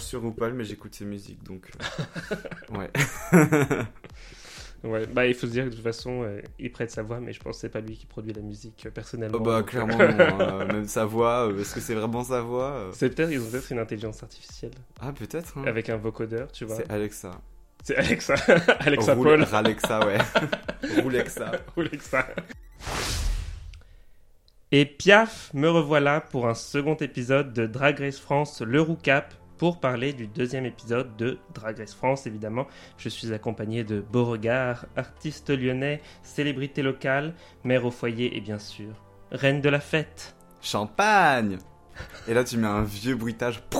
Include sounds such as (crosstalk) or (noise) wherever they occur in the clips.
sur RuPaul, mais j'écoute ses musiques, donc. euh, (laughs) ouais. (laughs) Ouais, bah il faut se dire que de toute façon, euh, il prête sa voix, mais je pense que c'est pas lui qui produit la musique euh, personnellement. Oh bah, donc, clairement, (laughs) non, même sa voix, est-ce que c'est vraiment sa voix C'est peut-être, ils ont peut-être une intelligence artificielle Ah, peut-être. hein. avec un vocodeur, tu vois. C'est Alexa. C'est Alexa, Alexa Roule- Paul. Ralexa, ouais. Roulexa. Alexa. Et piaf, me revoilà pour un second épisode de Drag Race France, le Roucap, pour parler du deuxième épisode de Drag Race France, évidemment. Je suis accompagné de Beauregard, artiste lyonnais, célébrité locale, mère au foyer et bien sûr, reine de la fête. Champagne Et là, tu mets un vieux bruitage. (laughs)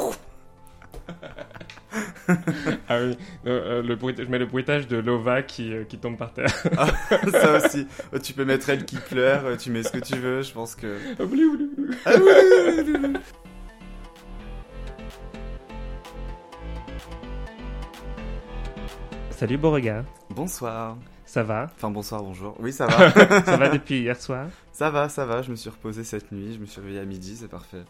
Ah oui, le je mets le bruitage de Lova qui, euh, qui tombe par terre. (laughs) Ça aussi. Oh, Tu peux mettre elle qui pleure, euh, tu mets ce que tu veux, je pense que. Ah Salut Beauregard, Bonsoir. ça va? Enfin, bonsoir, bonjour. Oui, ça (laughs) va. Ça va depuis hier soir? Ça va, ça va. Je me suis reposé cette nuit, je me suis réveillé à midi, c'est parfait.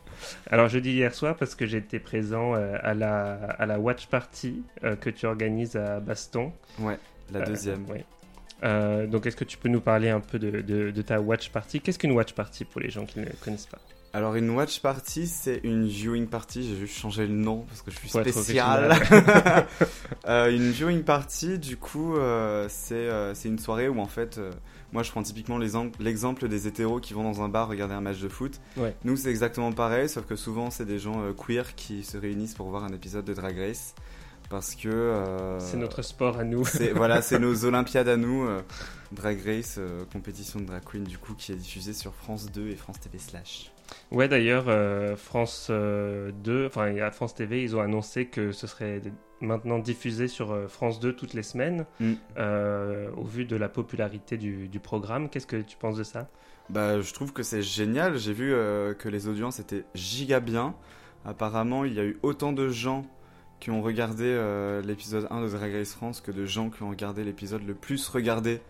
Alors je dis hier soir parce que j'étais présent euh, à, la, à la watch party euh, que tu organises à Baston. Ouais, la Euh, deuxième. ouais. Euh, donc est-ce que tu peux nous parler un peu de, de- de ta watch party? Qu'est-ce qu'une watch party pour les gens qui ne connaissent pas? Alors, une watch party, c'est une viewing party. J'ai juste changé le nom parce que je suis Pour spécial. (laughs) Euh, une viewing party, du coup, euh, c'est euh, c'est une soirée où en fait, euh, moi je prends typiquement l'exemple des hétéros qui vont dans un bar regarder un match de foot. Ouais. Nous, c'est exactement pareil, sauf que souvent, c'est des gens euh, queer qui se réunissent pour voir un épisode de Drag Race. Parce que. euh, C'est notre sport à nous. voilà, c'est (laughs) nos Olympiades à nous. euh, Drag Race, euh, compétition de drag queen, du coup, qui est diffusée sur France 2 et France TV Slash. Ouais d'ailleurs euh, France euh, 2, enfin à France TV ils ont annoncé que ce serait maintenant diffusé sur euh, France 2 toutes les semaines Mm. euh, au vu de la popularité du, du programme. Qu'est-ce que tu penses de ça? Bah, je trouve que c'est génial. J'ai vu euh, que les audiences étaient giga bien. Apparemment, il y a eu autant de gens qui ont regardé euh, l'épisode 1 de Drag Race France que de gens qui ont regardé l'épisode le plus regardé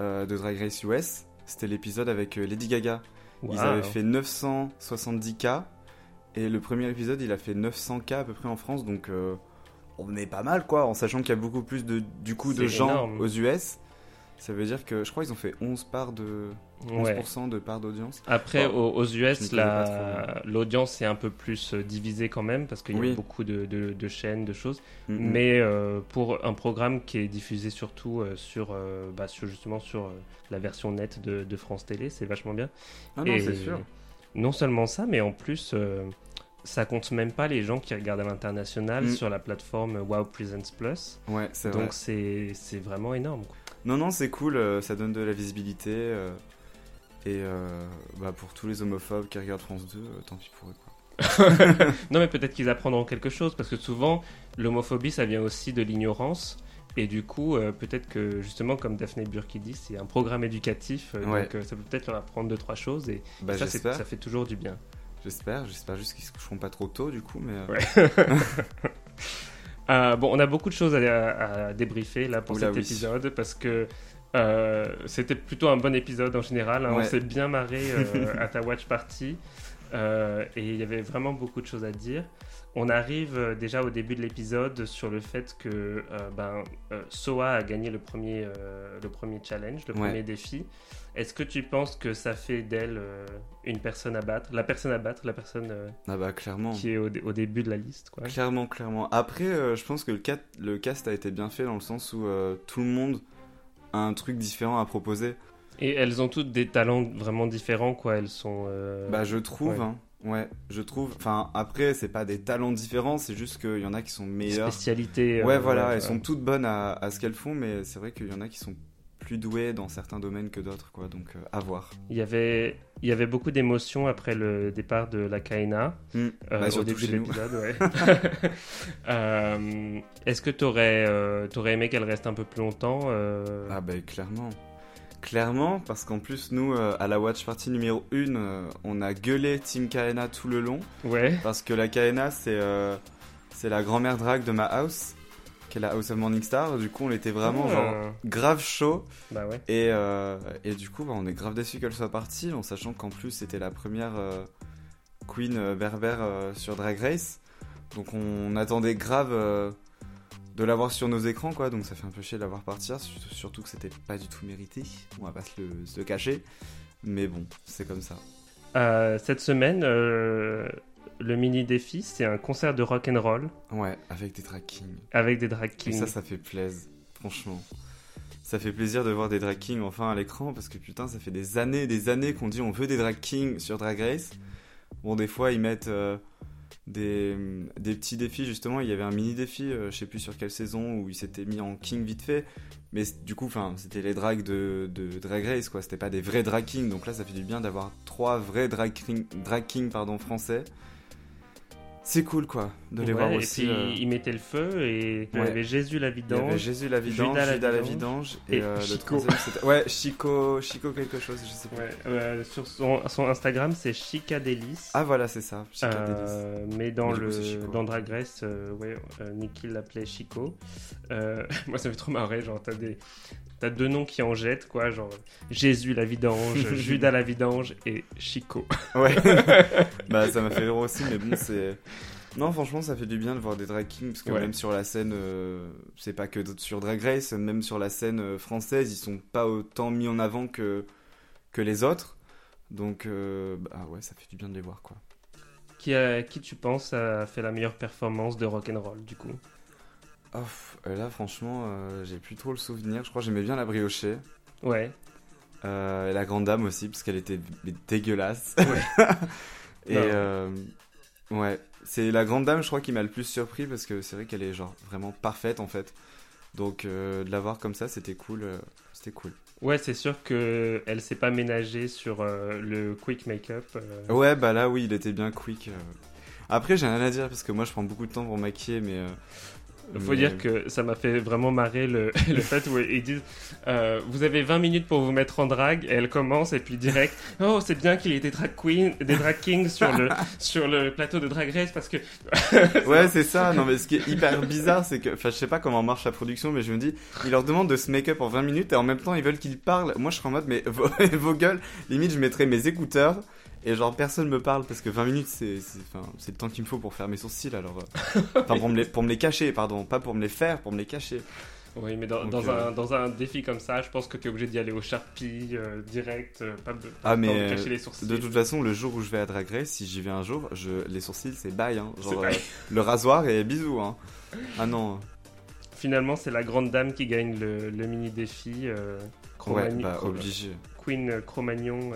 euh, de Drag Race US. C'était l'épisode avec euh, Lady Gaga. Ils avaient fait 970K. Et le premier épisode, il a fait 900K à peu près en France. Donc, euh, on est pas mal, quoi. En sachant qu'il y a beaucoup plus de, du coup, de gens énorme. aux US. Ça veut dire que je crois qu'ils ont fait 11 parts de 11% Ouais. de part d'audience. Après, Bon, aux, US, pas la- l'audience est un peu plus euh, divisée quand même, parce qu'il y a beaucoup de, de- de chaînes, de choses. Mhm. Mais euh, pour un programme qui est diffusé surtout euh, sur, euh, bah, sur, justement sur la version nette de, de France Télé, c'est vachement bien. Ah non, c'est sûr. Non seulement ça, mais en plus, ça compte même pas les gens qui regardent à l'international Mm. sur la plateforme Wow Presents Plus. Ouais, c'est vrai. Donc c'est c'est vraiment énorme. quoi. Non, non, c'est cool. euh, ça donne de la visibilité. euh, et euh, bah, pour tous les homophobes qui regardent France 2, euh, tant pis pour eux. Quoi. (laughs) Non, mais peut-être qu'ils apprendront quelque chose, parce que souvent, l'homophobie, ça vient aussi de l'ignorance. Et du coup, euh, peut-être que justement, comme Daphné Burki dit, c'est un programme éducatif, euh, Ouais. donc euh, ça peut peut-être leur apprendre deux, trois choses, et Bah, ça, ça fait toujours du bien. J'espère. J'espère juste qu'ils se coucheront pas trop tôt, du coup. Mais Ouais. (laughs) (laughs) Euh, bon, on a beaucoup de choses à, à débriefer là pour Oula, cet oui. épisode, parce que euh, c'était plutôt un bon épisode en général. hein. On s'est bien marré euh, (laughs) à ta watch party, et il y avait vraiment beaucoup de choses à dire. On arrive déjà au début de l'épisode sur le fait que ben, Soa a gagné le premier, le premier challenge, le Ouais. premier défi. Est-ce que tu penses que ça fait d'elle euh, une personne à battre La personne à battre, la personne euh, ah bah clairement. qui est au, dé- au début de la liste quoi? Clairement, clairement. Après, euh, je pense que le, cat- le cast a été bien fait dans le sens où tout le monde a un truc différent à proposer. Et elles ont toutes des talents vraiment différents, quoi. Elles sont. Bah, je trouve, ouais. hein. Ouais, je trouve. Enfin, après, c'est pas des talents différents, c'est juste qu'il y en a qui sont meilleurs. spécialités. euh, Ouais, voilà, ouais, elles sont toutes bonnes à, à ce qu'elles font, mais c'est vrai qu'il y en a qui sont plus douées dans certains domaines que d'autres, quoi. Donc, euh, à voir. Il y avait, il y avait beaucoup d'émotions après le départ de la Kaina. Hmm. euh, Bah, au début de l'épisode, ouais. (laughs) (laughs) Euh, Est-ce que t'aurais, euh, t'aurais aimé qu'elle reste un peu plus longtemps Ah, bah, clairement. Clairement, parce qu'en plus, nous, euh, à la Watch Party numéro 1, euh, on a gueulé Team Kaena tout le long. Ouais. Parce que la Kaena, c'est euh, c'est la grand-mère drag de ma house, qui est la House of Morning Star. Du coup, on était vraiment Ah. genre grave chaud. Bah ouais. Et, euh, et du coup, bah, on est grave déçus qu'elle soit partie, en sachant qu'en plus, c'était la première euh, queen euh, berbère euh, sur Drag Race. Donc on attendait grave de l'avoir sur nos écrans, quoi. Donc ça fait un peu chier de l'avoir partir, surtout que c'était pas du tout mérité. On va pas se le, se le cacher. Mais bon, c'est comme ça. Cette semaine, le mini défi, c'est un concert de rock and roll Ouais, avec des drag kings. avec des drag Et kings. ça, ça fait plaisir, franchement. Ça fait plaisir de voir des drag kings enfin à l'écran parce que putain, ça fait des années des années qu'on dit on veut des drag kings sur Drag Race. Bon, des fois, ils mettent euh, des, des petits défis, justement. Il y avait un mini défi, euh, je sais plus sur quelle saison, où il s'était mis en king vite fait. Mais du coup, c'était les drags de, de Drag Race, quoi. C'était pas des vrais drag kings. Donc là, ça fait du bien d'avoir trois vrais drag, king, drag kings pardon, français. C'est cool, quoi, de les Ouais, voir et aussi. puis euh, ils mettaient le feu et il y avait Jésus la Il y avait vidange. Jésus la vidange, Judas la Judas la vidange vidange et, et euh, le Chico. troisième c'était ouais Chico Chico quelque chose je sais plus. Ouais, euh, sur son, son Instagram, c'est Chicadelis. Ah voilà c'est ça. Euh, mais dans Mais le dans Drag Race, euh, ouais, Nikki l'appelait Chico. (laughs) Moi, ça me fait trop marrer. Genre, t'as des t'as deux noms qui en jettent quoi, genre Jésus la vidange, (laughs) Judas la vidange et Chico. Ouais. (laughs) bah ça m'a fait rire aussi mais bon c'est non franchement ça fait du bien de voir des drag kings parce que Ouais. même sur la scène euh, c'est pas que sur Drag Race même sur la scène euh, française ils sont pas autant mis en avant que que les autres donc euh, bah ouais ça fait du bien de les voir quoi. Qui a, qui tu penses a fait la meilleure performance de rock and roll du coup? Oh, là franchement euh, j'ai plus trop le souvenir je crois que j'aimais bien la briochée. Ouais. Euh, et la grande dame aussi, parce qu'elle était dégueulasse. (laughs) et Non. euh, ouais, c'est la grande dame, je crois, qui m'a le plus surpris parce que c'est vrai qu'elle est genre vraiment parfaite en fait. Donc de la voir comme ça, c'était cool. c'était cool. Ouais, c'est sûr que elle s'est pas ménagée sur le quick make-up. Ouais, bah là, oui, il était bien quick. Après, j'ai rien à dire parce que moi, je prends beaucoup de temps pour maquiller, mais. Faut mais- dire que ça m'a fait vraiment marrer le, (laughs) le fait où ils disent euh, Vous avez 20 minutes pour vous mettre en drague, et elle commence, et puis direct (laughs) Oh, c'est bien qu'il y ait des drag queens, des drag kings sur le, (laughs) sur le plateau de Drag Race parce que. Ouais, c'est ça. Non, mais ce qui est hyper bizarre, c'est que, enfin, je sais pas comment marche la production, mais je me dis, ils leur demandent de se make-up en 20 minutes et en même temps, ils veulent qu'ils parlent. Moi, je serais en mode, mais vos, vos gueules, limite, je mettrais mes écouteurs et genre, personne me parle parce que 20 minutes, c'est, le temps qu'il me faut pour faire mes sourcils, alors. euh, (laughs) Enfin, pour me les, pour me les cacher, pardon. Pas pour me les faire, pour me les cacher. Oui, mais dans, Donc, dans euh, un, dans un défi comme ça, je pense que tu es obligé d'y aller au Sharpie euh, direct, euh, pas, pas Ah, mais, de cacher euh, les sourcils. De toute façon, le jour où je vais à Drag Race, si j'y vais un jour, je, les sourcils, c'est bye, hein. Genre, euh, le rasoir et bisous, hein. Ah non. Finalement, c'est la grande dame qui gagne le, le mini défi. euh, Ouais, bah, obligé. Queen Cro-Magnon.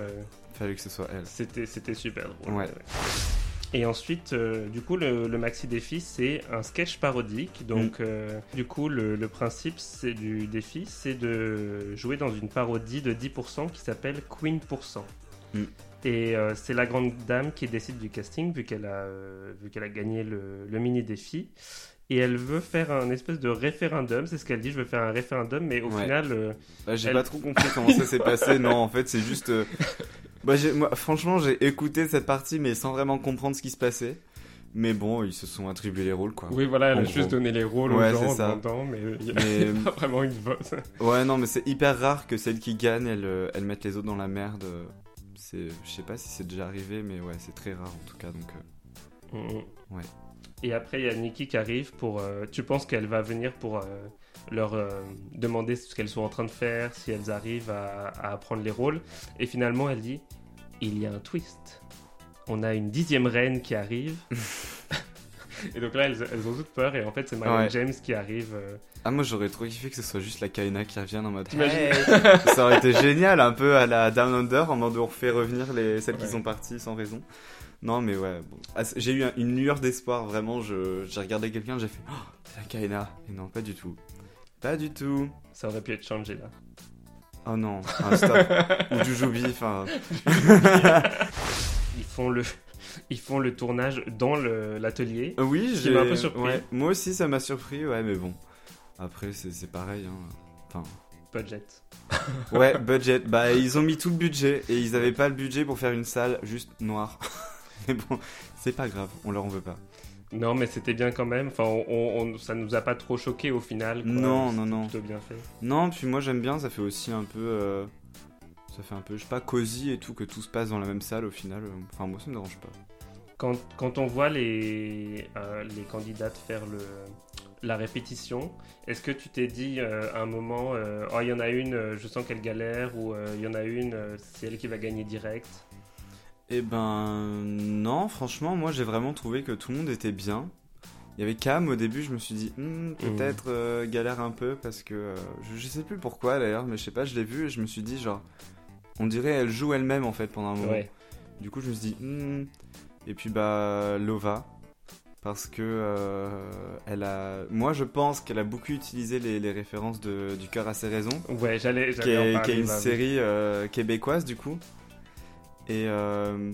Fallait que ce soit elle. C'était, c'était super drôle. Ouais. Et ensuite, euh, du coup, le, le maxi défi, c'est un sketch parodique. Donc, Mm. euh, du coup, le, le principe c'est du défi, c'est de jouer dans une parodie de 10% qui s'appelle Queen Mm. Et euh, c'est la grande dame qui décide du casting, vu qu'elle a, vu qu'elle a gagné le, le mini défi. Et elle veut faire un espèce de référendum, c'est ce qu'elle dit, je veux faire un référendum, mais au Ouais. final, euh, Bah, j'ai Elle- pas trop compris comment ça s'est passé. Non, en fait, c'est juste. euh, Bah, moi, franchement, j'ai écouté cette partie, mais sans vraiment comprendre ce qui se passait. Mais bon, ils se sont attribués les rôles, quoi. oui, voilà, elle En a gros. juste donné les rôles Ouais, aux gens ça. mais il n'y a Mais (laughs) pas vraiment une vote. ouais, non, mais c'est hyper rare que celle qui gagne, elle, euh, elle mette les autres dans la merde. Je sais pas si c'est déjà arrivé, mais ouais, c'est très rare en tout cas. Donc, euh, Mhm. Ouais. Et après, il y a Nikki qui arrive pour. euh, tu penses qu'elle va venir pour euh, leur euh, demander ce qu'elles sont en train de faire, si elles arrivent à, à apprendre les rôles. Et finalement, elle dit il y a un twist. On a une dixième reine qui arrive. (laughs) et donc là, elles, elles ont toutes peur. Et en fait, c'est Ouais. James qui arrive. euh, ah, moi, j'aurais trop kiffé que ce soit juste la Kaina qui revienne en mode. Hey (laughs) ça aurait été génial, un peu à la Down Under, en mode on refait revenir les celles qui sont parties sans raison. Non, mais ouais, bon. Ah, j'ai eu un- une lueur d'espoir, vraiment. Je, j'ai regardé quelqu'un, j'ai fait Oh, c'est la Kaina. Et non, pas du tout. Pas du tout. Ça aurait pu être changé là. Oh non, un stop. (laughs) Ou Jujubi, enfin. Ils font le, ils font le tournage dans l'atelier. Euh, Oui, j'ai. m'a un peu surpris. ouais, moi aussi, ça m'a surpris, ouais, mais bon. Après, c'est, pareil, hein. Enfin. Budget. Ouais, (laughs) budget. Bah, ils ont mis tout le budget et ils avaient pas le budget pour faire une salle juste noire. (laughs) mais bon, c'est pas grave, on leur en veut pas. Non, mais c'était bien quand même. Enfin, on, on- ça nous a pas trop choqué au final. quoi. Non, non, non. Plutôt bien fait. Non, puis moi j'aime bien, ça fait aussi un peu. euh, Ça fait un peu, je sais pas, cosy et tout, que tout se passe dans la même salle au final. euh, Enfin, moi ça me dérange pas. Quand, quand on voit les, euh, les candidates faire le, la répétition, est-ce que tu t'es dit euh, à un moment, euh, oh, il y en a une, euh, je sens qu'elle galère, ou euh, il y en a une, euh, c'est elle qui va gagner direct Eh ben non, franchement, moi j'ai vraiment trouvé que tout le monde était bien. Il y avait Cam au début, je me suis dit Hmm, peut-être euh, galère un peu parce que euh, je, je sais plus pourquoi d'ailleurs, mais je sais pas, je l'ai vu et je me suis dit genre on dirait elle joue elle-même en fait pendant un moment. Ouais. Du coup, je me suis dit Hmm. et puis bah Lova parce que euh, elle a moi je pense qu'elle a beaucoup utilisé les, les références de, du cœur à ses raisons Ouais, j'allais qui est, une bah série québécoise du coup. Et, euh,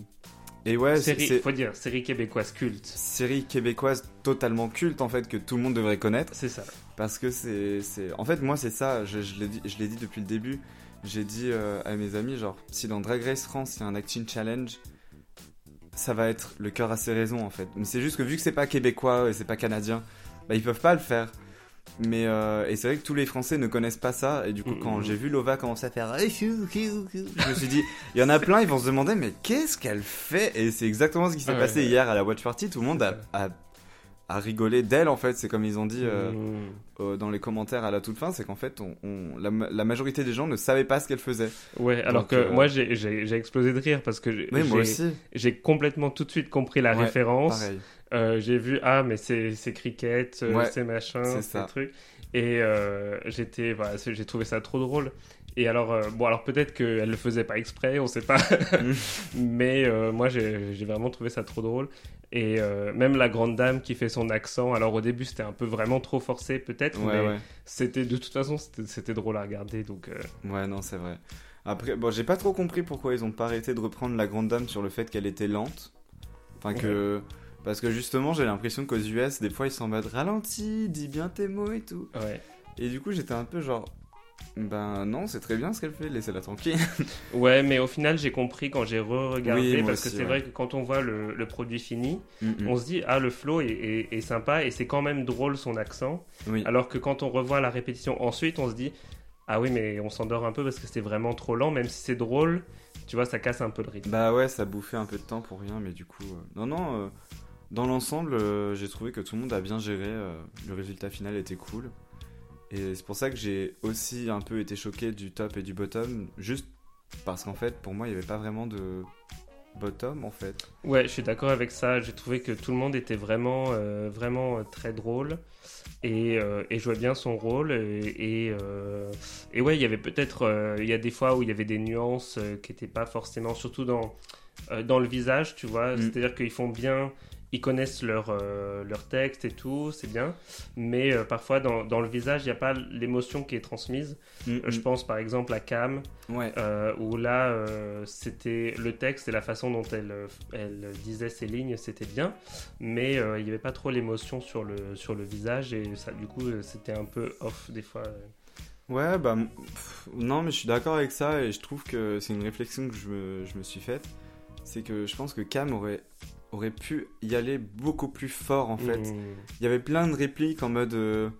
et ouais, c'est Série, faut dire, série québécoise culte. série québécoise totalement culte en fait que tout le monde devrait connaître C'est ça. parce que c'est en fait moi c'est ça je, je l'ai dit je l'ai dit depuis le début j'ai dit euh, à mes amis genre si dans Drag Race France il y a un acting challenge ça va être le cœur à ses raisons en fait mais c'est juste que vu que c'est pas québécois et c'est pas canadien bah ils peuvent pas le faire mais euh, et c'est vrai que tous les Français ne connaissent pas ça. Et du coup quand j'ai vu Lova commencer à faire je me suis dit il y en a plein ils vont se demander mais qu'est-ce qu'elle fait? Et c'est exactement ce qui s'est Ah passé ouais. hier à la watch party. Tout le monde a, a, a rigolé d'elle en fait. C'est comme ils ont dit euh, Mmh. euh, dans les commentaires à la toute fin c'est qu'en fait on, on- la, ma- la majorité des gens ne savaient pas ce qu'elle faisait. Ouais, alors que moi j'ai- explosé de rire parce que j'ai- oui complètement tout de suite compris la Ouais, référence. pareil Euh, j'ai vu ah mais c'est c'est cricket, euh, Ouais, c'est machin, c'est truc. Et euh, j'étais voilà, j'ai trouvé ça trop drôle. Et alors euh, bon alors peut-être qu'elle le faisait pas exprès, on sait pas. (laughs) mais euh, moi j'ai vraiment trouvé ça trop drôle. Et même la grande dame qui fait son accent. Alors au début c'était un peu vraiment trop forcé peut-être, ouais mais ouais c'était de toute façon c'était drôle à regarder donc. ouais non c'est vrai après bon j'ai pas trop compris pourquoi ils ont pas arrêté de reprendre la grande dame sur le fait qu'elle était lente enfin que parce que justement j'ai l'impression qu'aux US des fois ils sont en mode ralenti dis bien tes mots et tout ouais. et du coup j'étais un peu genre ben non c'est très bien ce qu'elle fait laissez-la tranquille (laughs) Ouais, mais au final, j'ai compris quand j'ai re-regardé, Oui, parce que c'est ouais. vrai que quand on voit le, le produit fini, Mm, on se dit, ah, le flow est, est- est sympa et c'est quand même drôle son accent. oui Alors que quand on revoit la répétition ensuite, on se dit, ah oui, mais on s'endort un peu parce que c'était vraiment trop lent, même si c'est drôle, tu vois, ça casse un peu le rythme. Bah ouais, ça bouffait un peu de temps pour rien, mais du coup, euh, non, non, euh, dans l'ensemble, euh, j'ai trouvé que tout le monde a bien géré, euh, le résultat final était cool. Et c'est pour ça que j'ai aussi un peu été choqué du top et du bottom, juste parce qu'en fait, pour moi, il n'y avait pas vraiment de bottom en fait. Ouais, je suis d'accord avec ça. J'ai trouvé que tout le monde était vraiment, euh, vraiment euh, très drôle et, euh, et jouait bien son rôle. Et, et, euh, et ouais, il y avait peut-être, euh, il y a des fois où il y avait des nuances euh, qui n'étaient pas forcément, surtout dans, euh, dans le visage, tu vois. Mm. C'est-à-dire qu'ils font bien, ils connaissent leur, euh, leur texte et tout, c'est bien. Mais euh, parfois, dans, dans le visage, il n'y a pas l'émotion qui est transmise. Euh, Je pense par exemple à Cam. Ouais, Euh, où là, c'était le texte et la façon dont elle, elle disait ses lignes, c'était bien, mais il n'y avait pas trop l'émotion sur le, sur le visage et ça, du coup, c'était un peu off des fois. ouais, bah pff, non, mais je suis d'accord avec ça et je trouve que c'est une réflexion que je me, je me suis faite. C'est que je pense que Cam aurait, aurait pu y aller beaucoup plus fort en fait. Mm. Il y avait plein de répliques en mode. euh,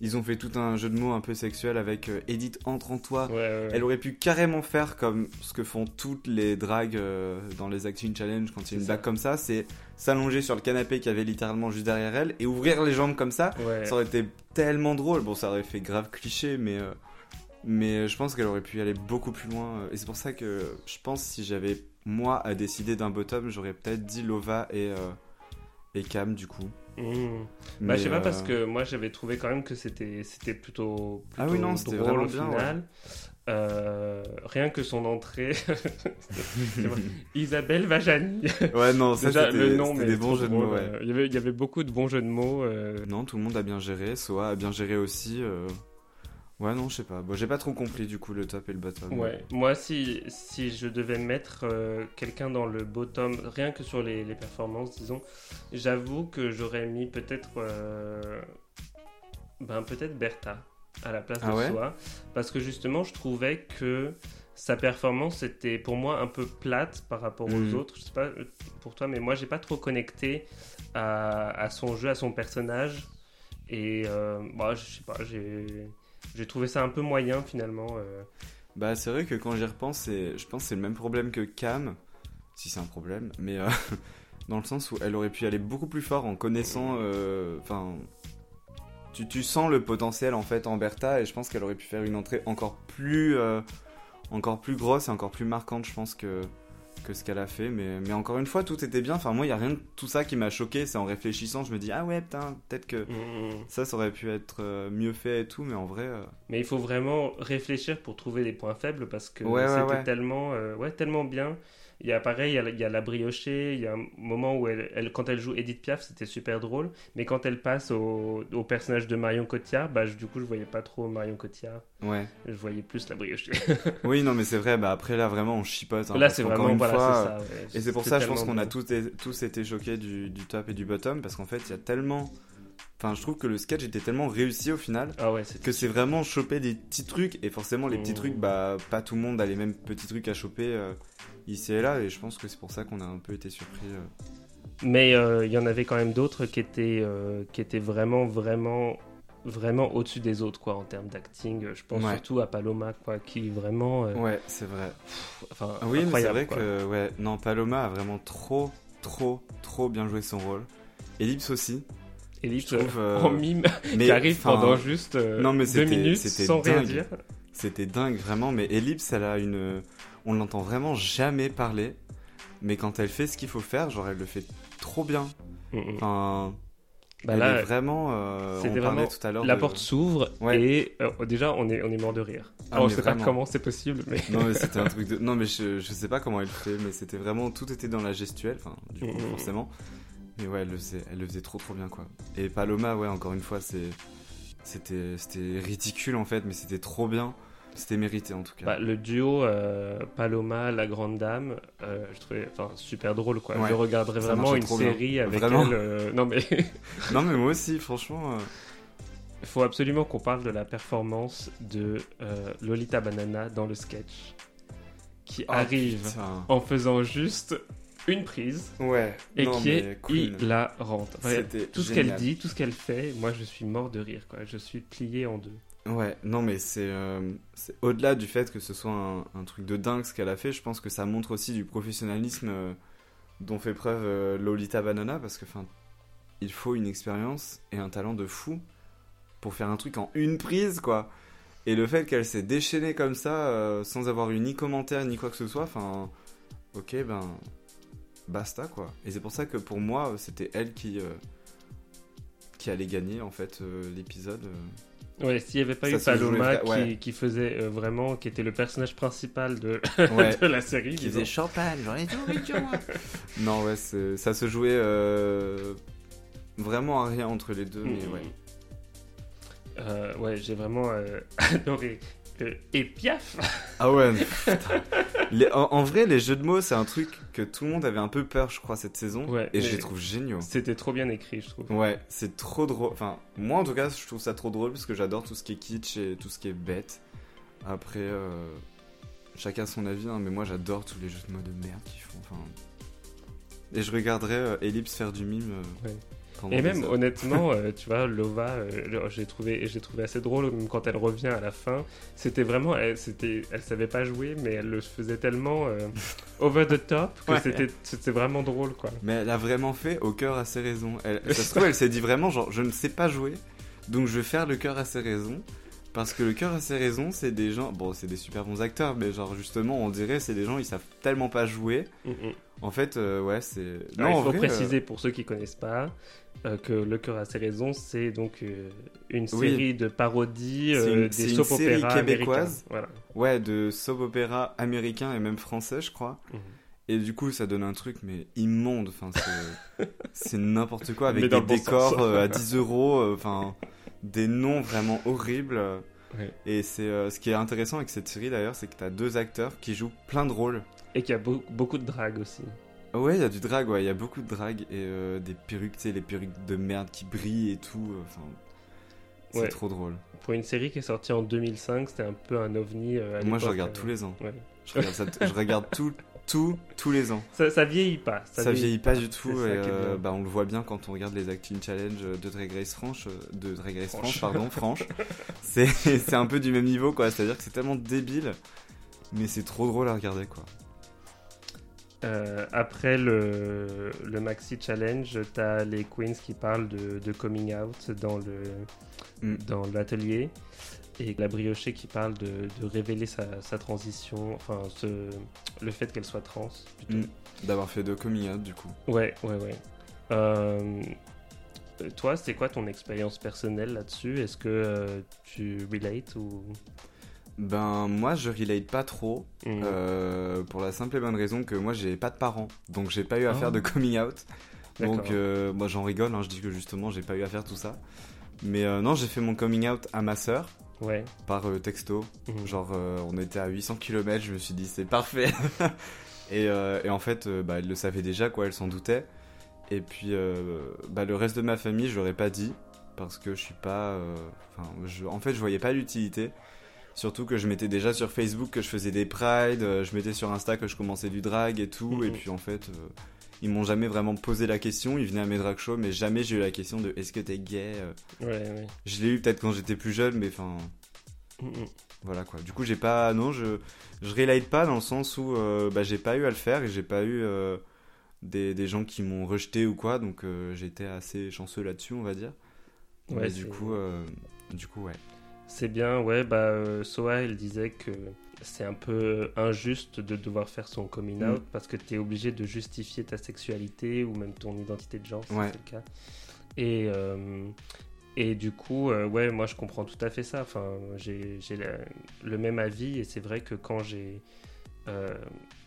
ils ont fait tout un jeu de mots un peu sexuel avec euh, Edith entre en toi. Ouais, ouais, ouais. Elle aurait pu carrément faire comme ce que font toutes les dragues euh, dans les Acting Challenge quand il y a une blague comme ça, c'est s'allonger sur le canapé qui avait littéralement juste derrière elle et ouvrir les jambes comme ça. Ouais. Ça aurait été tellement drôle. Bon, ça aurait fait grave cliché, mais mais je pense qu'elle aurait pu aller beaucoup plus loin. euh, Et c'est pour ça que je pense si j'avais moi à décider d'un bottom, j'aurais peut-être dit Lova et euh, et Cam du coup. Mm. Mais, Bah, je sais pas euh, parce que moi j'avais trouvé quand même que c'était c'était plutôt, Ah plutôt oui, non, c'était drôle vraiment au bien, final. Euh, rien que son entrée. (laughs) (laughs) Isabelle Vajani. Ouais, non, ça (laughs) Déjà, c'était le nom, mais des bons jeux de mots, ouais. euh, Il y, avait, il y avait beaucoup de bons jeux de mots. euh, Non, tout le monde a bien géré. Soa a bien géré aussi. Ouais, non, je sais pas. Bon, j'ai pas trop compris du coup le top et le bottom. Ouais, moi si, si je devais mettre euh, quelqu'un dans le bottom, rien que sur les, les performances, disons, j'avoue que j'aurais mis peut-être euh, ben, peut-être Bertha à la place Ah de ouais Soi, parce que justement je trouvais que sa performance était pour moi un peu plate par rapport aux autres. Je sais pas euh, pour toi, mais moi j'ai pas trop connecté à, à son jeu, à son personnage, et euh, bah, je sais pas, j'ai j'ai trouvé ça un peu moyen finalement. euh. Bah, c'est vrai que quand j'y repense, je pense que c'est le même problème que Cam. Si c'est un problème. Mais, euh, (laughs) dans le sens où elle aurait pu aller beaucoup plus fort en connaissant. euh, Enfin. tu, sens le potentiel en fait en Bertha et je pense qu'elle aurait pu faire une entrée encore plus. encore plus grosse et encore plus marquante, je pense, que, que ce qu'elle a fait. Mais, mais encore une fois, tout était bien. Enfin, moi, il n'y a rien de tout ça qui m'a choqué. C'est en réfléchissant, je me dis, ah ouais, putain, peut-être que Mm, mm. ça, ça aurait pu être euh, mieux fait et tout. Mais en vrai. euh, Mais il faut vraiment réfléchir pour trouver les points faibles parce que Ouais, ouais, c'était ouais. tellement, euh, ouais, tellement bien. Il y a pareil, il y a, la- il y a la briochée, il y a un moment où elle, elle- quand elle joue Edith Piaf, c'était super drôle. Mais quand elle passe au, au personnage de Marion Cotillard, bah, je- du coup, je voyais pas trop Marion Cotillard. ouais. Je voyais plus la briochée. (laughs) Oui, non, mais c'est vrai. Bah, après, là, vraiment, on chipote. hein, Là, c'est vraiment, une voilà, fois, c'est ça. ouais. Et c'est pour ça, je pense qu'on a tous, tous été choqués du, du top et du bottom, parce qu'en fait, il y a tellement... Enfin, je trouve que le sketch était tellement réussi au final, Ah ouais, que c'est vraiment choper des petits trucs, et forcément, les petits Mmh. trucs, bah, pas tout le monde a les mêmes petits trucs à choper euh, ici et là, et je pense que c'est pour ça qu'on a un peu été surpris. euh. Mais euh, il y en avait quand même d'autres qui étaient, euh, qui étaient vraiment, vraiment, vraiment au-dessus des autres, quoi, en termes d'acting. Je pense Ouais. surtout à Paloma, quoi, qui vraiment, euh, Ouais, c'est vrai. enfin, Ah oui, mais c'est vrai quoi. que, ouais, non, Paloma a vraiment trop, trop, trop bien joué son rôle. Ellipse aussi. Ellipse je trouve, en mime (laughs) Mais, qui arrive enfin, pendant juste non, mais deux minutes sans rien dire. C'était dingue, vraiment. Mais Ellipse, elle a une. On l'entend vraiment jamais parler. Mais quand elle fait ce qu'il faut faire, genre, elle le fait trop bien. Mm, mm. Enfin. Bah elle là, est vraiment. euh, on parlait vraiment tout à l'heure. la de- porte s'ouvre Ouais. et euh, déjà on est, on est mort de rire. Ah, Alors je sais pas comment c'est possible, mais Non, mais (laughs) c'était un truc de. Non, mais je, je sais pas comment elle fait, mais c'était vraiment. Tout était dans la gestuelle, enfin, du coup, Mhm. forcément. Mais ouais, elle le faisait, elle le faisait trop, trop bien, quoi. Et Paloma, ouais, encore une fois, c'est. C'était c'était ridicule, en fait, mais c'était trop bien. C'était mérité, en tout cas. Bah, le duo euh, Paloma, la grande dame, euh, je trouvais enfin, super drôle. Quoi. Ouais, je regarderais vraiment une bien. série avec Vraiment. elle. euh, Non mais (laughs) Non, mais moi aussi, franchement. il faut absolument qu'on parle de la performance de Lolita Banana dans le sketch qui oh, arrive putain. en faisant juste une prise Ouais. et non, qui est Queen, hilarante. Tout ce qu'elle dit, tout ce qu'elle fait, moi je suis mort de rire. Quoi. Je suis plié en deux. Ouais, non, mais c'est euh, au-delà du fait que ce soit un, un truc de dingue ce qu'elle a fait, je pense que ça montre aussi du professionnalisme euh, dont fait preuve euh, Lolita Banana parce que, enfin, il faut une expérience et un talent de fou pour faire un truc en une prise, quoi. Et le fait qu'elle s'est déchaînée comme ça, sans avoir eu ni commentaire ni quoi que ce soit, enfin, ok, ben, basta, quoi. Et c'est pour ça que pour moi, c'était elle qui, euh, qui allait gagner, en fait, euh, l'épisode. euh. Ouais, s'il n'y avait pas Ça eu Paloma ouais. qui, qui faisait euh, vraiment, qui était le personnage principal de, (laughs) Ouais. de la série, qui disons. faisait champagne, j'en ai (laughs) Non, ouais, ça se jouait euh, vraiment à rien entre les deux, mais Mm. ouais. Euh, ouais, j'ai vraiment euh, (laughs) adoré. Euh, et Piaf (laughs) Ah ouais. Les- en, en vrai, les jeux de mots, c'est un truc que tout le monde avait un peu peur, je crois, cette saison. Ouais, et je les trouve géniaux. C'était trop bien écrit, je trouve. Ouais, c'est trop drôle. Enfin, moi en tout cas, je trouve ça trop drôle parce que j'adore tout ce qui est kitsch et tout ce qui est bête. Après, euh, chacun son avis, hein, mais moi j'adore tous les jeux de mots de merde qu'ils font. Enfin, et je regarderais euh, Ellipse faire du mime. euh, Ouais. Et même, honnêtement, (laughs) euh, tu vois, Lova, euh, j'ai trouvé, j'ai trouvé assez drôle, même quand elle revient à la fin. C'était vraiment, elle, c'était, elle savait pas jouer, mais elle le faisait tellement euh, over the top que Ouais. c'était, c'était vraiment drôle, quoi. Mais elle a vraiment fait au cœur à ses raisons. Elle, ça se (laughs) trouve, elle s'est dit vraiment, genre, je ne sais pas jouer, donc je vais faire le cœur à ses raisons. Parce que le cœur à ses raisons, c'est des gens, bon, c'est des super bons acteurs, mais genre, justement, on dirait, c'est des gens, ils savent tellement pas jouer. Mm, mm. En fait, euh, ouais, c'est. Alors, en il faut vrai, préciser pour ceux qui connaissent pas euh, que Le cœur a ses raisons, c'est donc euh, une Oui. série de parodies euh, une- des soap série opéras québécoise. américains. Voilà. euh, ouais, de soap opéra américain et même français, je crois. Mhm. Et du coup, ça donne un truc, mais immonde. Enfin, c'est- (laughs) n'importe quoi, avec des bon décors euh, à 10 euros, euh, enfin, des noms vraiment horribles. Ouais. Et c'est euh, ce qui est intéressant avec cette série d'ailleurs, c'est que t'as deux acteurs qui jouent plein de rôles. Et qu'il y a beau- beaucoup de drague aussi. Ouais, il y a du drag, ouais, il y a beaucoup de drag et euh, des perruques, tu sais, les perruques de merde qui brillent et tout. euh, Enfin, c'est Ouais. trop drôle. Pour une série qui est sortie en 2005, c'était un peu un ovni. euh, à Moi, je regarde euh, tous les ans. ouais. Je regarde, ça, je regarde tout, tout, tous les ans. Ça, ça vieillit pas. Ça, vieillit pas du tout. Ça et, euh, bah, on le voit bien quand on regarde les Acting Challenge de Drag Race France, de Drag Race France, pardon, franche. (laughs) C'est, (laughs) c'est un peu du même niveau, quoi. C'est-à-dire que c'est tellement débile, mais c'est trop drôle à regarder, quoi. Euh, après le, le Maxi Challenge, tu as les queens qui parlent de, de coming out dans le Mm. dans l'atelier et la briochée qui parle de, de révéler sa, sa transition, enfin ce- le fait qu'elle soit trans. Mm. D'avoir fait de coming out, du coup. Ouais, ouais, ouais. Euh, toi, c'est quoi ton expérience personnelle là-dessus? Est-ce que euh, tu relates ou Ben, moi, je relate pas trop. Mm. euh, pour la simple et bonne raison que moi, j'ai pas de parents. Donc, j'ai pas eu à Ah. faire de coming out. Donc, euh, moi, j'en rigole. hein, je dis que justement, j'ai pas eu à faire tout ça. Mais euh, non, j'ai fait mon coming out à ma sœur Ouais. par texto. Mhm. Genre, on était à 800 km, je me suis dit, c'est parfait. (laughs) et, et en fait, bah, elle le savait déjà, quoi, elle s'en doutait. Et puis, bah, le reste de ma famille, je l'aurais pas dit, parce que je suis pas. Enfin, en fait, je voyais pas l'utilité. Surtout que je mettais déjà sur Facebook que je faisais des prides, euh, je mettais sur Insta que je commençais du drag et tout. Mhm. Et puis, en fait, euh, ils m'ont jamais vraiment posé la question. Ils venaient à mes drag shows, mais jamais j'ai eu la question de est-ce que t'es gay euh. Ouais, ouais. Je l'ai eu peut-être quand j'étais plus jeune, mais enfin. Mm, mm. Voilà quoi. Du coup, j'ai pas. Non, je. Je relate pas dans le sens où euh, bah, j'ai pas eu à le faire et j'ai pas eu euh, des, des gens qui m'ont rejeté ou quoi. Donc été assez chanceux là-dessus, on va dire. Ouais, Mais du coup, du coup, ouais. C'est bien, ouais, bah, euh, Soa, elle disait que c'est un peu injuste de devoir faire son coming Mm. out parce que tu es obligé de justifier ta sexualité ou même ton identité de genre, si Ouais. c'est le cas. Et, euh, et du coup, euh, ouais, moi je comprends tout à fait ça. Enfin, j'ai le même avis et c'est vrai que quand j'ai.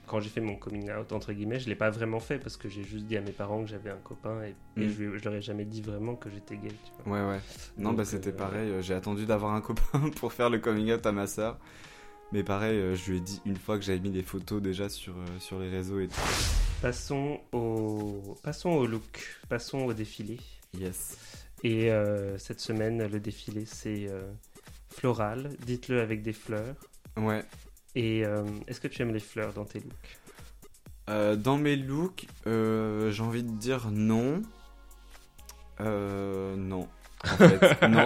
Quand j'ai fait mon coming out, entre guillemets, je l'ai pas vraiment fait parce que j'ai juste dit à mes parents que j'avais un copain et, et Mm. je, je leur ai jamais dit vraiment que j'étais gay. Tu vois. Ouais, ouais. Non, Donc, bah c'était euh, pareil. euh, J'ai attendu d'avoir un copain (laughs) pour faire le coming out à ma sœur. Mais pareil, euh, je lui ai dit une fois que j'avais mis des photos déjà sur, sur les réseaux et tout. Passons au, passons au look, passons au défilé. Yes. Et euh, cette semaine, le défilé, c'est euh, floral. Dites-le avec des fleurs. Ouais. Et euh, est-ce que tu aimes les fleurs dans tes looks? Euh, dans mes looks, euh, j'ai envie de dire non. Non. En fait, (laughs) non.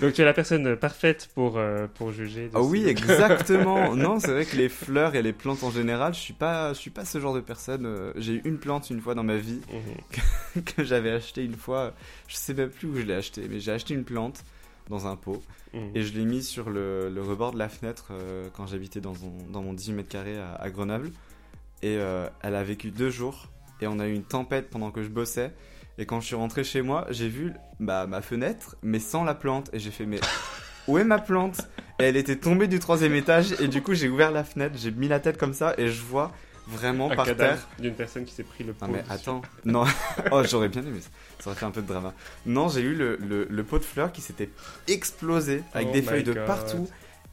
Donc tu es la personne parfaite pour, pour juger. de Ah oui, exactement. (laughs) non, c'est vrai que les fleurs et les plantes en général, je suis pas, je suis pas ce genre de personne. J'ai eu une plante une fois dans ma vie Mhm. (laughs) que j'avais acheté une fois. Je sais même plus où je l'ai acheté, mais j'ai acheté une plante dans un pot Mhm. et je l'ai mis sur le, le rebord de la fenêtre euh, quand j'habitais dans, mon- dans mon 18 mètres carrés à, à Grenoble. Et euh, elle a vécu deux jours et on a eu une tempête pendant que je bossais. Et quand je suis rentré chez moi, j'ai vu bah, ma fenêtre, mais sans la plante. Et j'ai fait, mais où est ma plante? Et elle était tombée du troisième étage. Et du coup, j'ai ouvert la fenêtre, j'ai mis la tête comme ça et je vois vraiment Un par terre. d'une personne qui s'est pris le pot. Non mais dessus. attends, non, (laughs) oh j'aurais bien aimé ça, ça aurait fait un peu de drama. Non, j'ai eu le, le, le pot de fleurs qui s'était explosé avec Oh des feuilles de partout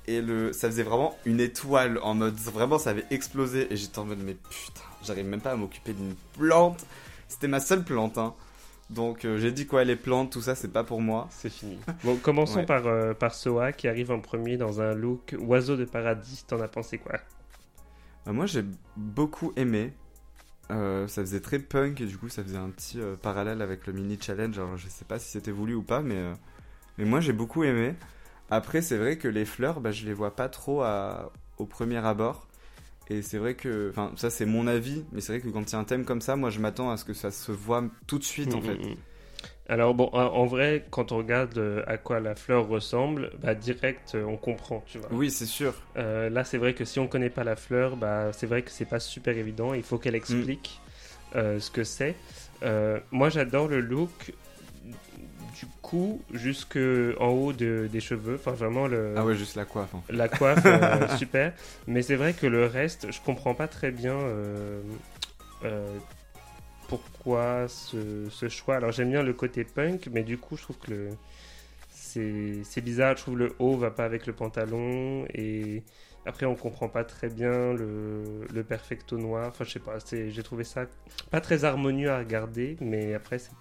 et le, ça faisait vraiment une étoile en mode, vraiment ça avait explosé et j'étais en mode mais putain, j'arrive même pas à m'occuper d'une plante, c'était ma seule plante hein. Donc euh, j'ai dit quoi les plantes, tout ça c'est pas pour moi. C'est fini. Bon, commençons Ouais. par, euh, par Soa qui arrive en premier dans un look oiseau de paradis. T'en as pensé quoi? Moi j'ai beaucoup aimé. Euh, ça faisait très punk et du coup ça faisait un petit euh, parallèle avec le mini challenge. Alors je sais pas si c'était voulu ou pas, mais, euh, mais moi j'ai beaucoup aimé. Après c'est vrai que les fleurs, bah, je les vois pas trop à- au premier abord. Et c'est vrai que, enfin ça c'est mon avis, mais c'est vrai que quand il y a un thème comme ça, moi je m'attends à ce que ça se voit tout de suite en Mm, fait. mm, mm. Alors bon, en vrai, quand on regarde euh, à quoi la fleur ressemble, bah direct, euh, on comprend, tu vois. Oui c'est sûr. Euh, là, c'est vrai que si on connaît pas la fleur, bah c'est vrai que c'est pas super évident. Il faut qu'elle explique euh, ce que c'est. Euh, moi, j'adore le look du cou jusque en haut de- des cheveux. Enfin, vraiment le. Ah ouais juste la coiffe. en fait. La coiffe, (laughs) super. Mais c'est vrai que le reste, je comprends pas très bien euh, pourquoi ce, ce choix. Alors j'aime bien le côté punk, mais du coup je trouve que le c'est bizarre. Je trouve le haut va pas avec le pantalon et après on comprend pas très bien le, le perfecto noir. Enfin je sais pas. J'ai trouvé ça pas très harmonieux à regarder, mais après c'est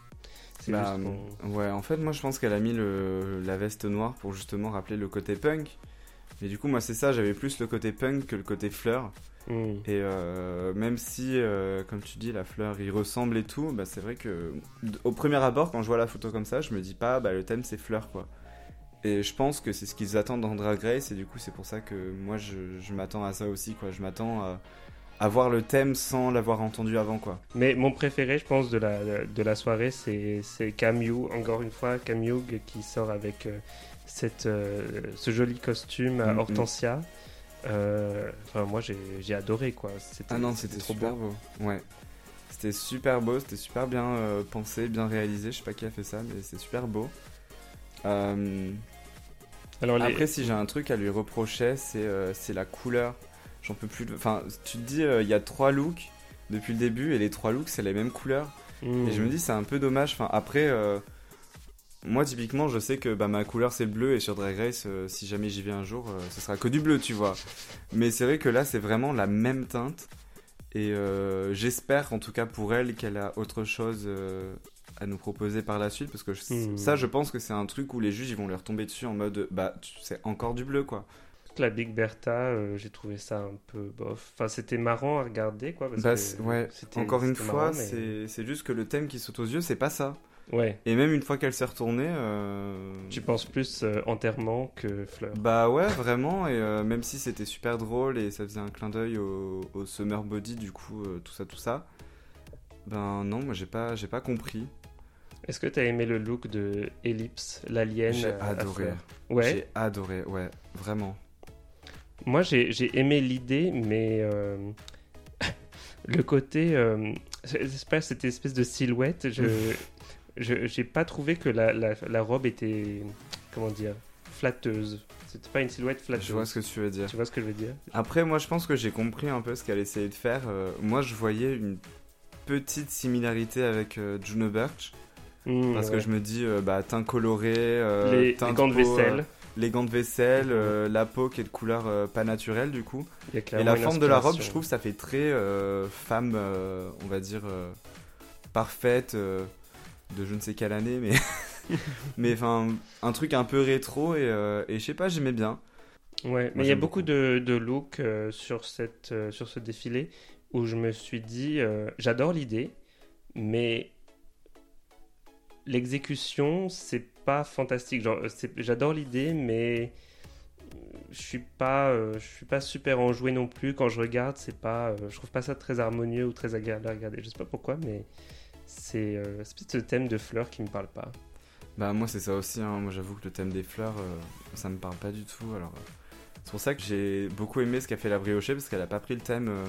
Bah, ouais, en fait, moi je pense qu'elle a mis le, la veste noire pour justement rappeler le côté punk. Mais du coup, moi c'est ça, j'avais plus le côté punk que le côté fleur. Hmm. Et euh, même si, euh, comme tu dis, la fleur il ressemble et tout, bah, c'est vrai que au premier abord, quand je vois la photo comme ça, je me dis pas, bah, le thème c'est fleur quoi. Et je pense que c'est ce qu'ils attendent dans Drag Race, et du coup, c'est pour ça que moi je, je m'attends à ça aussi quoi. Je m'attends à, avoir le thème sans l'avoir entendu avant, quoi. Mais mon préféré, je pense, de la, de la soirée, c'est c'est Cam Hugh, encore une fois, Cam Hugh qui sort avec euh, cette, euh, ce joli costume à Mm, mm. Euh, enfin, moi, j'ai adoré, quoi. Ah non, c'était super beau. Ouais. C'était super beau, c'était super bien euh, pensé, bien réalisé. Je sais pas qui a fait ça, mais c'est super beau. Euh, Alors, les- Après, si j'ai un truc à lui reprocher, c'est c'est la couleur. J'en peux plus. de- Enfin, tu te dis, il y a trois looks depuis le début, et les trois looks, c'est les mêmes couleurs. Mm. Et je me dis, c'est un peu dommage. Enfin, après, moi, typiquement, je sais que bah, ma couleur, c'est le bleu, et sur Drag Race, euh, si jamais j'y vais un jour, euh, ce sera que du bleu, tu vois. Mais c'est vrai que là, c'est vraiment la même teinte. Et euh, j'espère, en tout cas pour elle, qu'elle a autre chose à nous proposer par la suite. Parce que je- Hmm. ça, je pense que c'est un truc où les juges, ils vont leur tomber dessus en mode, bah, c'est encore du bleu, quoi. La Big Bertha, j'ai trouvé ça un peu bof. Enfin, c'était marrant à regarder, quoi. Parce Bah, que ouais, encore une fois, mais- c'est juste que le thème qui saute aux yeux, c'est pas ça. Ouais. Et même une fois qu'elle s'est retournée. euh, Tu penses plus euh, enterrement que fleur. Bah ouais, vraiment, et euh, même si c'était super drôle et ça faisait un clin d'œil au, au Summer Body, du coup, tout ça, tout ça, ben non, moi j'ai pas, j'ai pas compris. Est-ce que t'as aimé le look de Ellipse, l'alien J'ai adoré. Ouais. J'ai adoré, ouais, vraiment. Moi, j'ai j'ai aimé l'idée, mais (laughs) le côté, c'est pas cette espèce de silhouette. Je (laughs) je- j'ai pas trouvé que la, la, la robe était comment dire flatteuse. C'était pas une silhouette flatteuse. Je vois ce que tu veux dire. Tu vois ce que je veux dire? Après, moi je pense que j'ai compris un peu ce qu'elle essayait de faire. Euh, moi je voyais une petite similarité avec euh, Juno Birch, Hmm, parce ouais. que je me dis, euh, bah, teint coloré, euh, les, les gants de peau, euh, vaisselle. les gants de vaisselle, euh, la peau qui est de couleur euh, pas naturelle du coup. Et la forme de la robe, je trouve, ça fait très euh, femme, euh, on va dire, euh, parfaite, euh, de je ne sais quelle année, mais (laughs) mais enfin, un truc un peu rétro, et, euh, et je sais pas, j'aimais bien. Ouais, mais il y a beaucoup de, de looks euh, sur, cette, euh, sur ce défilé où je me suis dit, euh, j'adore l'idée, mais l'exécution, c'est pas fantastique. Genre, j'adore l'idée, mais je suis pas, je suis pas super enjoué non plus. Quand je regarde, c'est pas, je trouve pas ça très harmonieux ou très agréable à regarder. Je sais pas pourquoi, mais c'est euh, ce thème de fleurs qui me parle pas. Bah moi c'est ça aussi, hein. moi j'avoue que le thème des fleurs, euh, ça me parle pas du tout. Alors euh, c'est pour ça que j'ai beaucoup aimé ce qu'a fait la briochée parce qu'elle a pas pris le thème euh,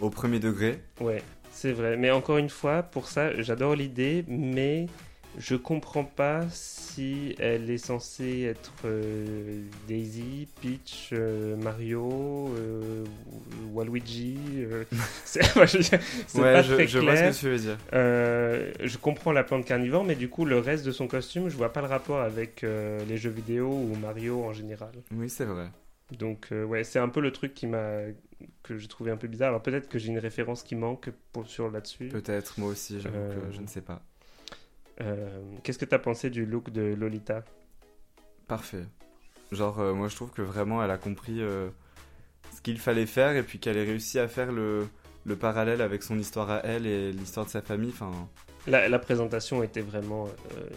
au premier degré. Ouais, c'est vrai. Mais encore une fois, pour ça, j'adore l'idée, mais je comprends pas si elle est censée être euh, Daisy, Peach, euh, Mario, euh, Waluigi. (laughs) c'est Ouais, pas je, très je vois clair. ce que tu veux dire. Je comprends la plante carnivore, mais du coup, le reste de son costume, je vois pas le rapport avec les jeux vidéo ou Mario en général. Oui c'est vrai. Donc ouais, c'est un peu le truc qui m'a que j'ai trouvé un peu bizarre. Alors peut-être que j'ai une référence qui manque pour, sur là-dessus. Peut-être moi aussi, que je ne sais pas. Euh, Qu'est-ce que t'as pensé du look de Lolita? Parfait. Genre, euh, moi je trouve que vraiment elle a compris euh, ce qu'il fallait faire et puis qu'elle ait réussi à faire le, le parallèle avec son histoire à elle et l'histoire de sa famille. Enfin, la, la présentation était vraiment euh,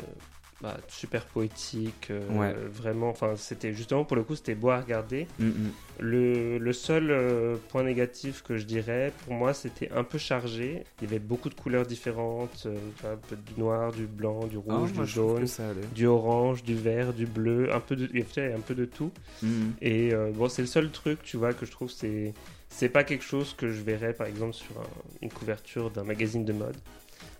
bah, super poétique, euh, Ouais. vraiment. Enfin, c'était justement pour le coup, c'était beau à regarder. mm, mm. Le, le seul euh, point négatif que je dirais, pour moi, c'était un peu chargé. Il y avait beaucoup de couleurs différentes, euh, un peu du noir, du blanc, du Ah, rouge, du jaune, du orange, du vert, du bleu, un peu de, il y avait un peu de tout. Mm. Et bon, c'est le seul truc, tu vois, que je trouve c'est c'est pas quelque chose que je verrais par exemple sur un- une couverture d'un magazine de mode,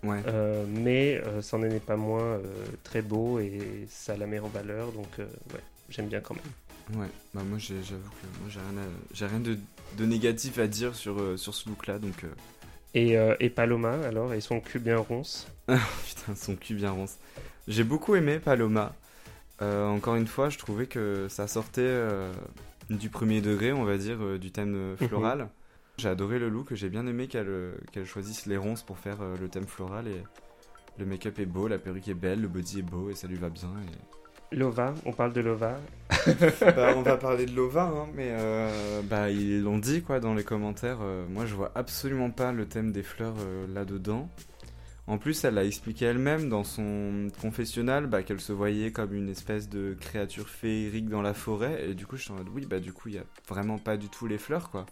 Ouais. Euh, mais euh, ça n'en est pas moins euh, très beau et ça la met en valeur, donc euh, ouais, j'aime bien quand même. Ouais, bah moi j'avoue que moi j'ai rien, à- j'ai rien de, de négatif à dire sur, euh, sur ce look là donc euh, Et, euh, et Paloma alors, et son cul bien ronce? (laughs) putain son cul bien ronce. J'ai beaucoup aimé Paloma. Euh, encore une fois, je trouvais que ça sortait euh, du premier degré, on va dire, euh, du thème euh, floral. J'ai adoré le look, j'ai bien aimé qu'elle euh, qu'elle choisisse les ronces pour faire euh, le thème floral et le make-up est beau, la perruque est belle, le body est beau et ça lui va bien. et- Lova, on parle de Lova. (laughs) bah, on va parler de Lova, hein, mais euh, bah, ils l'ont dit quoi dans les commentaires. euh, moi, je vois absolument pas le thème des fleurs euh, là-dedans. En plus, elle a expliqué elle-même dans son confessionnal bah, qu'elle se voyait comme une espèce de créature féerique dans la forêt. Et du coup, je suis en mode oui, bah du coup, il y a vraiment pas du tout les fleurs quoi.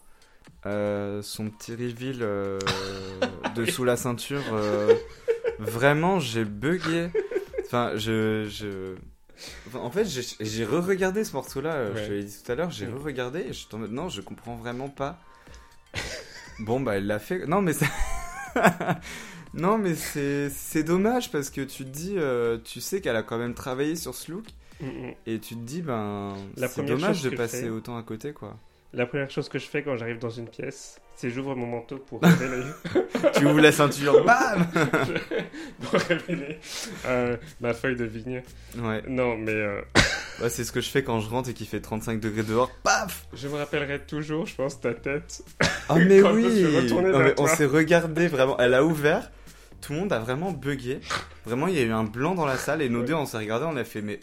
Euh, son petit reveal euh, (laughs) de sous la ceinture, euh, vraiment, j'ai bugué. Enfin, je. je... enfin, en fait, j'ai- j'ai re-regardé ce morceau-là, euh, Ouais. je te l'ai dit tout à l'heure, j'ai re-regardé et je suis en mode non, je comprends vraiment pas. Bon, bah, elle l'a fait. Non, mais c'est. (laughs) non, mais c'est c'est dommage parce que tu te dis, euh, tu sais qu'elle a quand même travaillé sur ce look Mm, mm. et tu te dis, ben, La c'est première dommage chose de que passer autant à côté, quoi. La première chose que je fais quand j'arrive dans une pièce, c'est j'ouvre mon manteau pour (laughs) révéler, tu ouvres la ceinture, bam! (laughs) Pour révéler euh, ma feuille de vigne. Ouais, Non, mais euh, (laughs) bah, c'est ce que je fais quand je rentre et qu'il fait 35 degrés dehors, paf! Je me rappellerai toujours, je pense, ta tête. Oh mais Quand je me oui! suis retourné Non, vers mais On s'est regardé vraiment, elle a ouvert, tout le monde a vraiment bugué. Vraiment, il y a eu un blanc dans la salle et nous deux, on s'est regardé, on a fait, mais...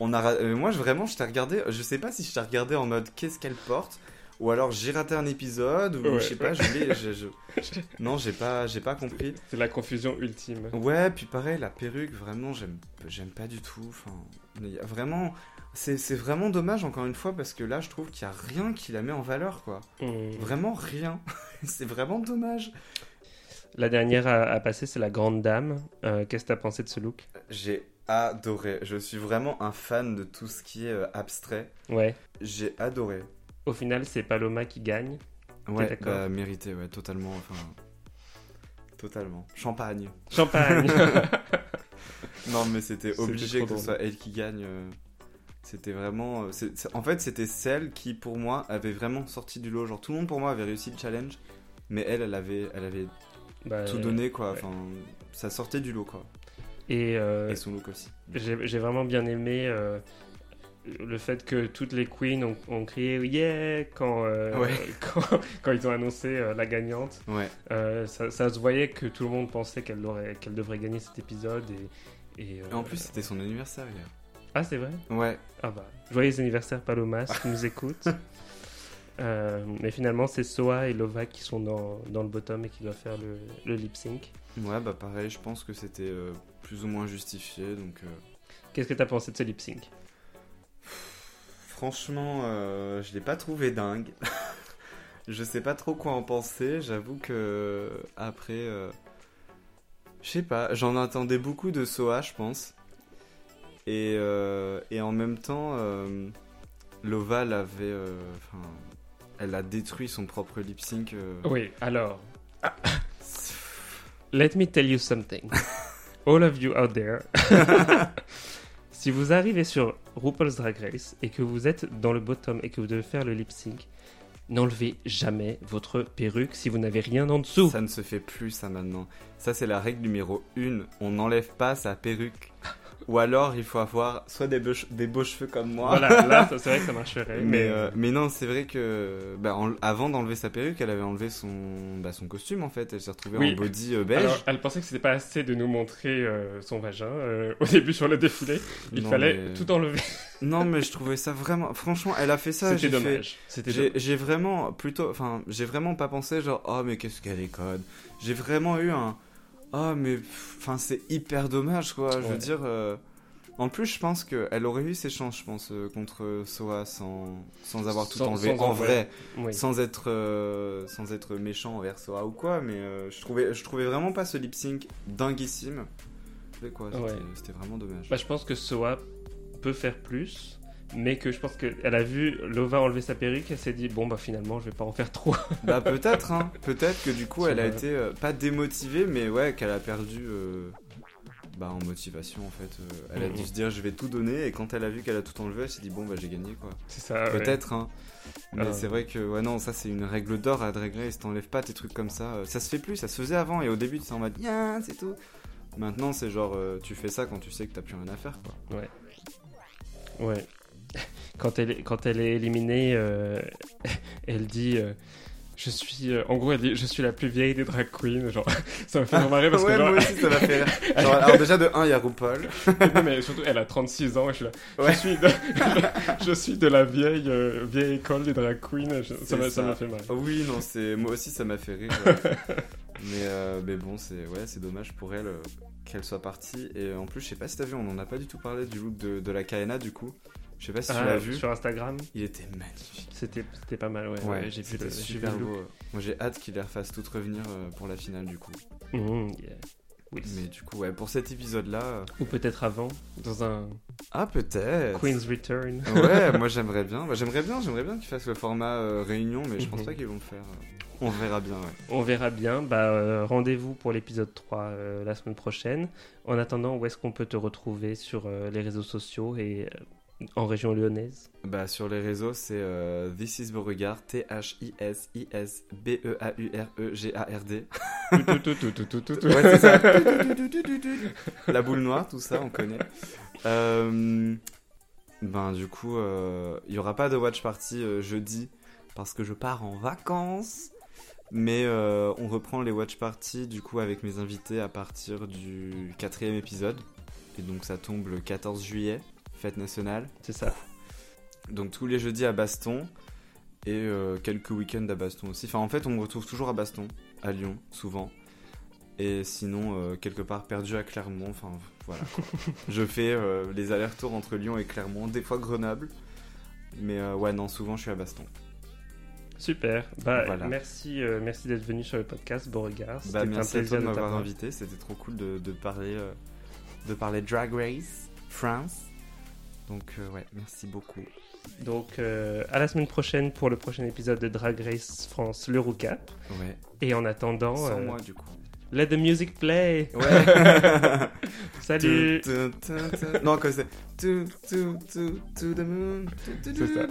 On a, euh, moi, je, vraiment, je t'ai regardé, je sais pas si je t'ai regardé en mode qu'est-ce qu'elle porte, ou alors j'ai raté un épisode, ou Ouais. je sais pas, je l'ai- je- je- (laughs) Non, j'ai pas, j'ai pas compris. C'est la confusion ultime. Ouais, puis pareil, la perruque, vraiment, j'aime, j'aime pas du tout. Enfin, il y a vraiment, c'est, c'est vraiment dommage encore une fois parce que là, je trouve qu'il y a rien qui la met en valeur, quoi. Mm. Vraiment rien. (laughs) c'est vraiment dommage. La dernière à, à passer, c'est la Grande Dame. Euh, Qu'est-ce que t'as pensé de ce look? J'ai adoré. Je suis vraiment un fan de tout ce qui est euh, abstrait. Ouais. J'ai adoré. Au final, c'est Paloma qui gagne. Ouais, d'accord bah, mérité, ouais, totalement. Enfin, totalement. Champagne. Champagne. (laughs) (laughs) Non, mais c'était obligé que ce soit elle qui gagne. euh, C'était vraiment. euh, En fait, c'était celle qui, pour moi, avait vraiment sorti du lot. Genre, tout le monde, pour moi, avait réussi le challenge. Mais elle, elle avait, elle avait Bah, tout donné, quoi. ouais. Enfin, ça sortait du lot, quoi. Et euh, Et son look aussi. j'ai vraiment bien aimé euh, le fait que toutes les queens ont, ont crié yeah quand, euh, Ouais. (laughs) quand, quand ils ont annoncé la gagnante. Ouais. Ça, ça se voyait que tout le monde pensait qu'elle devrait gagner cet épisode. Et, et, Et en plus, c'était son anniversaire hier. Ah, c'est vrai? Ouais. Ah bah, joyeux anniversaire Paloma, si tu nous écoutes. (laughs) Euh, mais finalement, c'est Soa et Lova qui sont dans, dans le bottom et qui doivent faire le, le lip sync. Ouais, bah pareil, je pense que c'était euh, plus ou moins justifié. Donc, euh, Qu'est-ce que t'as pensé de ce lip sync? Franchement, je l'ai pas trouvé dingue. (laughs) je sais pas trop quoi en penser. J'avoue que après, je sais pas, j'en attendais beaucoup de Soa, je pense. Et, et en même temps, Loval avait, euh, enfin, elle a détruit son propre lip sync. euh, Oui, alors. (laughs) Let me tell you something. (laughs) All of you out there. (laughs) si vous arrivez sur RuPaul's Drag Race et que vous êtes dans le bottom et que vous devez faire le lip sync, n'enlevez jamais votre perruque si vous n'avez rien en dessous. Ça ne se fait plus ça maintenant. Ça c'est la règle numéro 1. On n'enlève pas sa perruque. Ou alors il faut avoir soit des beaux, che- des beaux cheveux comme moi. Voilà, là, c'est vrai que ça marcherait. Mais, Mais, euh, mais non, c'est vrai que bah, en- avant d'enlever sa perruque, elle avait enlevé son, bah, son costume en fait. Elle s'est retrouvée Oui. en body euh, beige. Alors, elle pensait que c'était pas assez de nous montrer euh, son vagin euh, au début sur le défilé. Il Non, fallait mais- tout enlever. Non, mais je (laughs) trouvais ça vraiment. Franchement, elle a fait ça. C'était fait- dommage. J'ai vraiment plutôt, enfin, j'ai vraiment pas pensé genre oh mais qu'est-ce qu'elle est conne. J'ai vraiment eu un oh mais enfin c'est hyper dommage quoi. Je veux dire. euh, En plus, je pense qu'elle aurait eu ses chances, je pense, euh, contre Soa sans, sans avoir tout Sans- enlevé sans en vrai, Oui. sans être euh, sans être méchant envers Soa ou quoi. Mais euh, je trouvais je trouvais vraiment pas ce lip sync dinguissime. C'était Ouais. vraiment dommage. Bah, je pense que Soa peut faire plus, mais que je pense qu'elle a vu Lova enlever sa perruque, elle s'est dit bon bah finalement je vais pas en faire trop. (laughs) Bah peut-être, hein. Peut-être que du coup elle a été euh, pas démotivée, mais ouais qu'elle a perdu euh, bah en motivation en fait. Euh, elle a dû se dire je vais tout donner et quand elle a vu qu'elle a tout enlevé, elle s'est dit bon bah j'ai gagné quoi. C'est ça. ouais. Peut-être, hein. Mais Ah. c'est vrai que ouais non ça c'est une règle d'or à Drag Race, t'enlèves pas tes trucs comme ça. Ça se fait plus, ça se faisait avant et au début c'est en mode yeah, c'est tout. Maintenant c'est genre tu fais ça quand tu sais que t'as plus rien à faire quoi. Ouais. Quand elle est, quand elle est éliminée, euh, (laughs) elle dit. euh, je suis, euh, en gros, elle dit, je suis la plus vieille des drag queens. Genre, (laughs) ça me fait vraiment marrer parce ouais que genre, moi aussi ça m'a fait rire. (laughs) Genre, alors déjà de 1 il y a RuPaul. non, mais surtout, elle a 36 ans et je suis là. Ouais. Je, suis de, je suis de la vieille, euh, vieille école des drag queens. Je- ça m'a fait marrer. Ah Oui, non, c'est moi aussi ça m'a fait rire. ouais. mais, euh, mais bon, c'est ouais, c'est dommage pour elle qu'elle soit partie. Et en plus, je sais pas si t'as vu, on en a pas du tout parlé du look de, de la KNA du coup. Je sais pas si Ah, tu l'as vu. Sur Instagram, Il était magnifique. c'était c'était pas mal, ouais. Ouais, ouais, j'ai vu le vu super le look. beau. Moi j'ai hâte qu'ils les refassent toutes revenir euh, pour la finale du coup. Yeah. Oui. Mais du coup, ouais, pour cet épisode là. Ou peut-être avant, dans un Ah, peut-être. Queen's Return. Ouais, moi (laughs) j'aimerais bien. Bah, j'aimerais bien, j'aimerais bien qu'ils fassent le format euh, réunion, mais je pense Mhm. pas qu'ils vont le faire. euh. On verra bien, ouais. On verra bien. Bah, euh, Rendez-vous pour l'épisode 3 euh, la semaine prochaine. En attendant, où est-ce qu'on peut te retrouver sur euh, les réseaux sociaux et euh, en région lyonnaise Bah, sur les réseaux, c'est euh, This is Beauregard, T-H-I-S-I-S-B-E-A-U-R-E-G-A-R-D. Tout, tout, tout, tout, tout, tout, tout. Ouais, c'est ça. (laughs) La boule noire, tout ça, on connaît. Euh, ben, du coup, euh, il y aura pas de watch party euh, jeudi parce que je pars en vacances. Mais euh, on reprend les watch parties du coup avec mes invités à partir du quatrième épisode. Et donc ça tombe le 14 juillet, fête nationale. C'est ça. Donc tous les jeudis à Baston et euh, quelques week-ends à Baston aussi. Enfin en fait on me retrouve toujours à Baston, à Lyon souvent. Et sinon euh, quelque part perdu à Clermont. Enfin voilà. (laughs) je fais euh, les allers-retours entre Lyon et Clermont, des fois Grenoble. Mais ouais non souvent je suis à Baston. Super. Bah, Voilà. Merci, merci d'être venu sur le podcast Beauregard. C'était Bah, un merci à plaisir toi de m'avoir invité, c'était trop cool de, de parler de parler Drag Race France. Donc euh, ouais, merci beaucoup. Donc, euh, à la semaine prochaine pour le prochain épisode de Drag Race France, le Roucap. Ouais. Et en attendant, Sans euh, moi du coup. let the music play. Ouais. Salut. Non, que c'est to, to, to, to the moon. C'est ça.